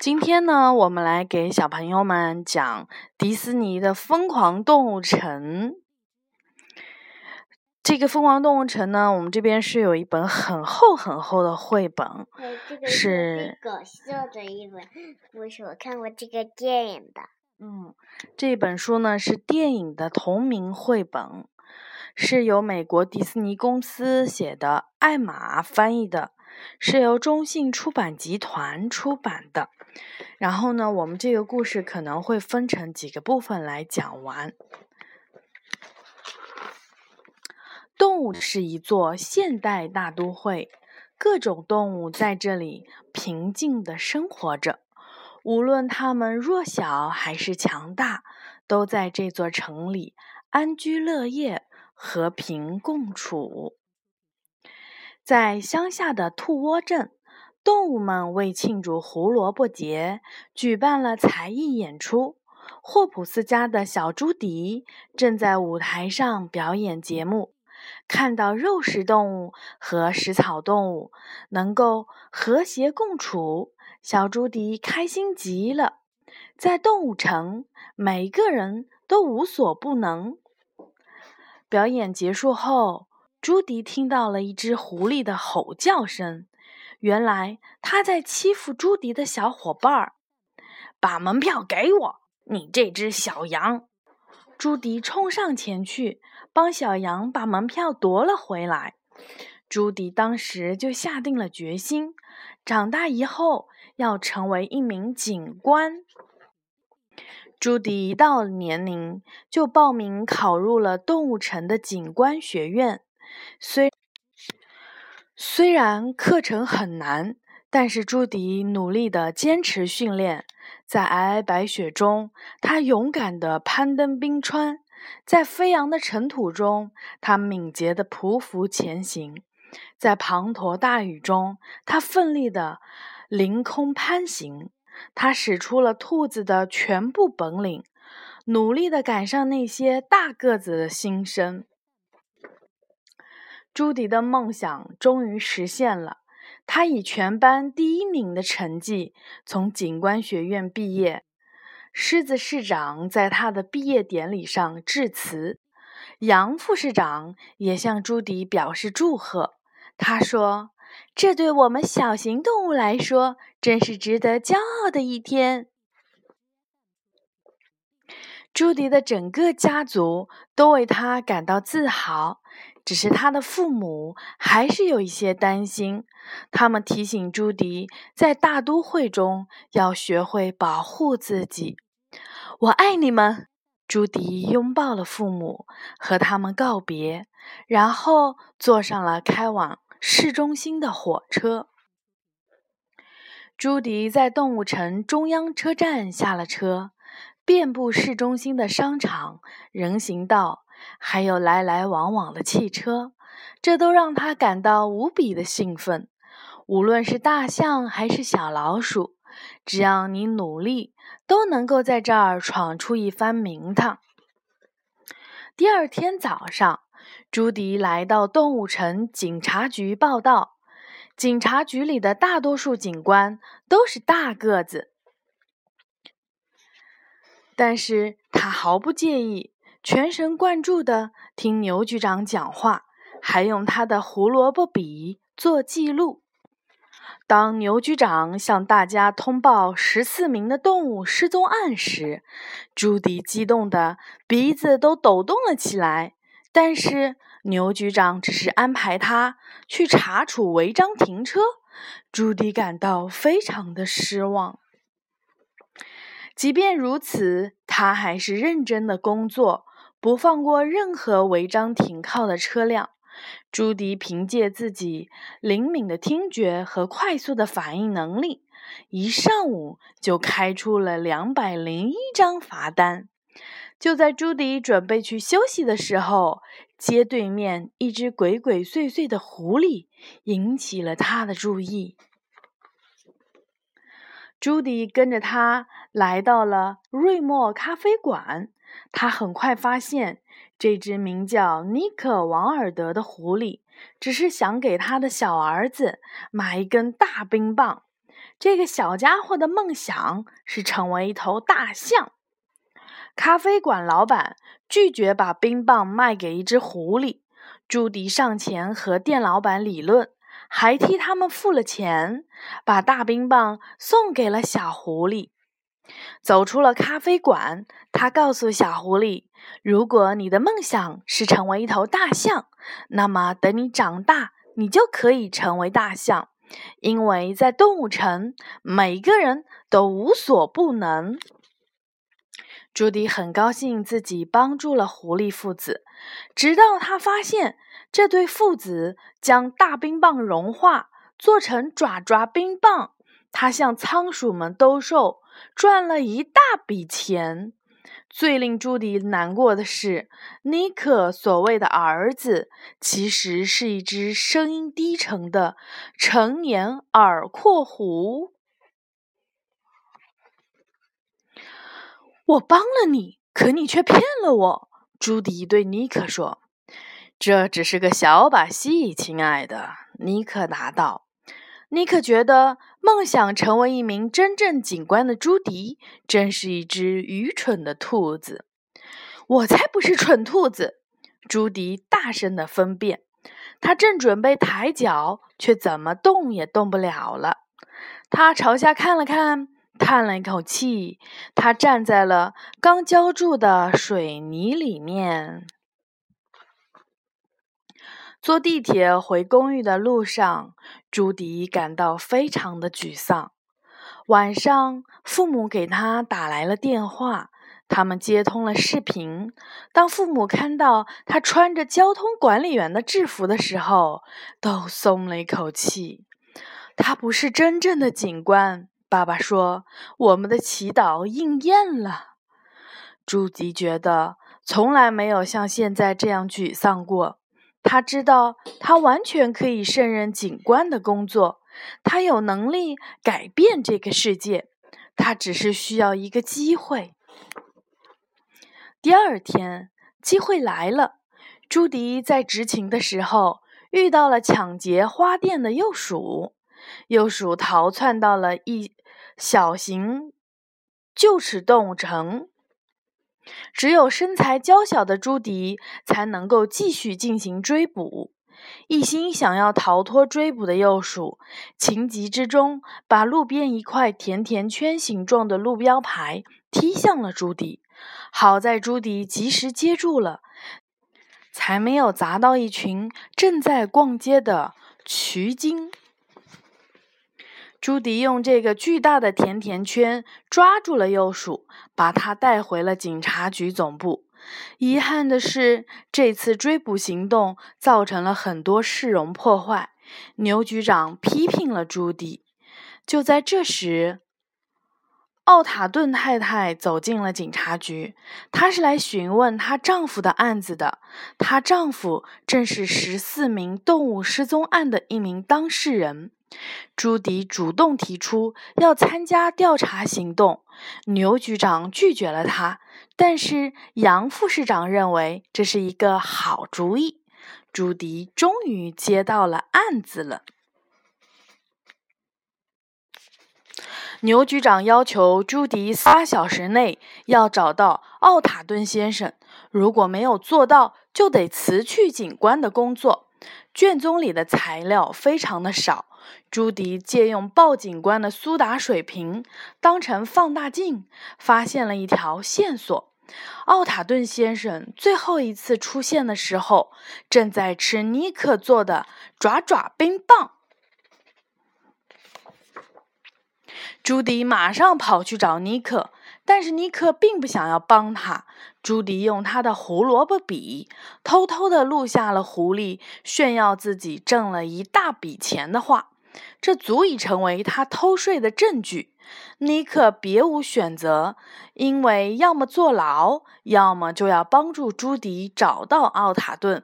今天呢，我们来给小朋友们讲迪士尼的《疯狂动物城》。这个《疯狂动物城》呢，我们这边是有一本很厚很厚的绘本，是搞笑的一本故事。我看过这个电影的。嗯，这本书呢是电影的同名绘本，是由美国迪士尼公司写的，艾玛翻译的。是由中信出版集团出版的。然后呢，我们这个故事可能会分成几个部分来讲完。动物是一座现代大都会，各种动物在这里平静的生活着，无论它们弱小还是强大，都在这座城里安居乐业，和平共处。在乡下的兔窝镇，动物们为庆祝胡萝卜节，举办了才艺演出。霍普斯家的小朱迪正在舞台上表演节目。看到肉食动物和食草动物能够和谐共处，小朱迪开心极了。在动物城，每个人都无所不能。表演结束后。朱迪听到了一只狐狸的吼叫声，原来他在欺负朱迪的小伙伴儿。把门票给我，你这只小羊！朱迪冲上前去，帮小羊把门票夺了回来。朱迪当时就下定了决心，长大以后要成为一名警官。朱迪一到年龄，就报名考入了动物城的警官学院。虽虽然课程很难，但是朱迪努力的坚持训练，在皑皑白雪中，他勇敢的攀登冰川；在飞扬的尘土中，他敏捷的匍匐前行；在滂沱大雨中，他奋力的凌空攀行。他使出了兔子的全部本领，努力的赶上那些大个子的新生。朱迪的梦想终于实现了，他以全班第一名的成绩从警官学院毕业。狮子市长在他的毕业典礼上致辞，杨副市长也向朱迪表示祝贺。他说：“这对我们小型动物来说，真是值得骄傲的一天。”朱迪的整个家族都为他感到自豪。只是他的父母还是有一些担心，他们提醒朱迪，在大都会中要学会保护自己。我爱你们，朱迪拥抱了父母，和他们告别，然后坐上了开往市中心的火车。朱迪在动物城中央车站下了车，遍布市中心的商场、人行道。还有来来往往的汽车，这都让他感到无比的兴奋。无论是大象还是小老鼠，只要你努力，都能够在这儿闯出一番名堂。第二天早上，朱迪来到动物城警察局报道。警察局里的大多数警官都是大个子，但是他毫不介意。全神贯注地听牛局长讲话，还用他的胡萝卜笔做记录。当牛局长向大家通报十四名的动物失踪案时，朱迪激动的鼻子都抖动了起来。但是牛局长只是安排他去查处违章停车，朱迪感到非常的失望。即便如此，他还是认真的工作。不放过任何违章停靠的车辆。朱迪凭借自己灵敏的听觉和快速的反应能力，一上午就开出了两百零一张罚单。就在朱迪准备去休息的时候，街对面一只鬼鬼祟祟的狐狸引起了他的注意。朱迪跟着他来到了瑞莫咖啡馆。他很快发现，这只名叫尼克·王尔德的狐狸只是想给他的小儿子买一根大冰棒。这个小家伙的梦想是成为一头大象。咖啡馆老板拒绝把冰棒卖给一只狐狸。朱迪上前和店老板理论，还替他们付了钱，把大冰棒送给了小狐狸。走出了咖啡馆，他告诉小狐狸：“如果你的梦想是成为一头大象，那么等你长大，你就可以成为大象，因为在动物城，每个人都无所不能。”朱迪很高兴自己帮助了狐狸父子，直到他发现这对父子将大冰棒融化，做成爪爪冰棒，他向仓鼠们兜售。赚了一大笔钱。最令朱迪难过的是，尼克所谓的儿子，其实是一只声音低沉的成年耳廓狐。我帮了你，可你却骗了我。朱迪对尼克说：“这只是个小把戏，亲爱的。”尼克答道。尼克觉得梦想成为一名真正警官的朱迪真是一只愚蠢的兔子。我才不是蠢兔子！朱迪大声的分辨。他正准备抬脚，却怎么动也动不了了。他朝下看了看，叹了一口气。他站在了刚浇筑的水泥里面。坐地铁回公寓的路上，朱迪感到非常的沮丧。晚上，父母给他打来了电话，他们接通了视频。当父母看到他穿着交通管理员的制服的时候，都松了一口气。他不是真正的警官，爸爸说：“我们的祈祷应验了。”朱迪觉得从来没有像现在这样沮丧过。他知道，他完全可以胜任警官的工作。他有能力改变这个世界，他只是需要一个机会。第二天，机会来了。朱迪在执勤的时候遇到了抢劫花店的幼鼠，幼鼠逃窜到了一小型旧齿动物城。只有身材娇小的朱迪才能够继续进行追捕。一心想要逃脱追捕的幼鼠，情急之中把路边一块甜甜圈形状的路标牌踢向了朱迪。好在朱迪及时接住了，才没有砸到一群正在逛街的渠精。朱迪用这个巨大的甜甜圈抓住了幼鼠，把它带回了警察局总部。遗憾的是，这次追捕行动造成了很多市容破坏。牛局长批评了朱迪。就在这时，奥塔顿太太走进了警察局，她是来询问她丈夫的案子的。她丈夫正是十四名动物失踪案的一名当事人。朱迪主动提出要参加调查行动，牛局长拒绝了他，但是杨副市长认为这是一个好主意。朱迪终于接到了案子了。牛局长要求朱迪仨小时内要找到奥塔顿先生，如果没有做到，就得辞去警官的工作。卷宗里的材料非常的少。朱迪借用鲍警官的苏打水瓶当成放大镜，发现了一条线索：奥塔顿先生最后一次出现的时候，正在吃尼克做的爪爪冰棒。朱迪马上跑去找尼克，但是尼克并不想要帮他。朱迪用他的胡萝卜笔偷偷地录下了狐狸炫耀自己挣了一大笔钱的话。这足以成为他偷税的证据。尼克别无选择，因为要么坐牢，要么就要帮助朱迪找到奥塔顿。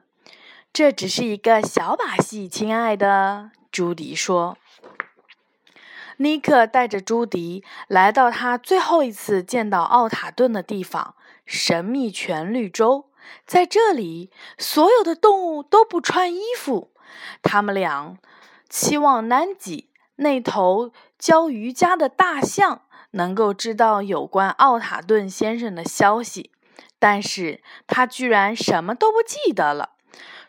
这只是一个小把戏，亲爱的，朱迪说。尼克带着朱迪来到他最后一次见到奥塔顿的地方——神秘泉绿洲。在这里，所有的动物都不穿衣服。他们俩。期望南极那头教瑜伽的大象能够知道有关奥塔顿先生的消息，但是他居然什么都不记得了。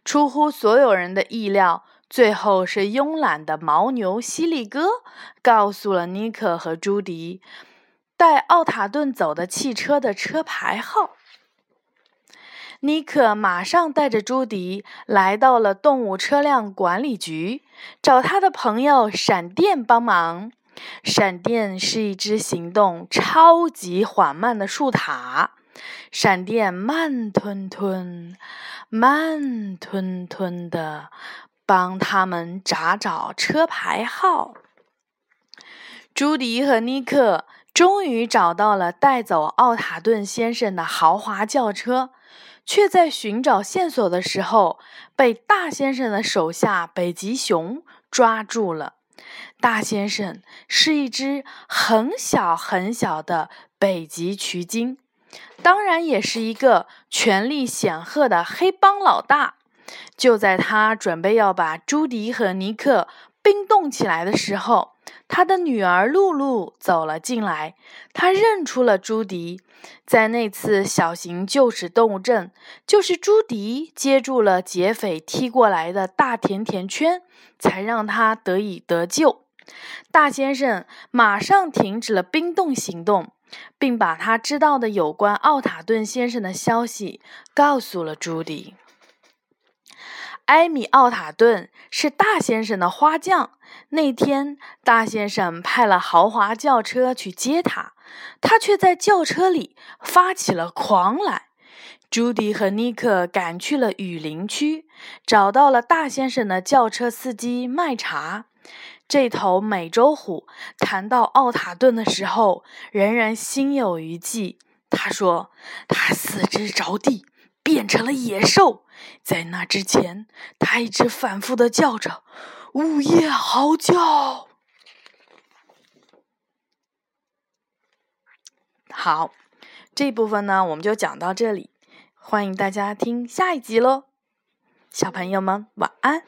出乎所有人的意料，最后是慵懒的牦牛犀利哥告诉了尼克和朱迪带奥塔顿走的汽车的车牌号。尼克马上带着朱迪来到了动物车辆管理局，找他的朋友闪电帮忙。闪电是一只行动超级缓慢的树塔。闪电慢吞吞、慢吞吞的帮他们查找车牌号。朱迪和尼克终于找到了带走奥塔顿先生的豪华轿车。却在寻找线索的时候，被大先生的手下北极熊抓住了。大先生是一只很小很小的北极取鲸，当然也是一个权力显赫的黑帮老大。就在他准备要把朱迪和尼克冰冻起来的时候，他的女儿露露走了进来，她认出了朱迪。在那次小型救齿动物镇，就是朱迪接住了劫匪踢过来的大甜甜圈，才让他得以得救。大先生马上停止了冰冻行动，并把他知道的有关奥塔顿先生的消息告诉了朱迪。埃米·奥塔顿是大先生的花匠。那天，大先生派了豪华轿车去接他，他却在轿车里发起了狂来。朱迪和尼克赶去了雨林区，找到了大先生的轿车司机麦查。这头美洲虎谈到奥塔顿的时候，仍然心有余悸。他说：“他四肢着地。”变成了野兽，在那之前，他一直反复的叫着，午夜嚎叫。好，这部分呢，我们就讲到这里，欢迎大家听下一集喽，小朋友们晚安。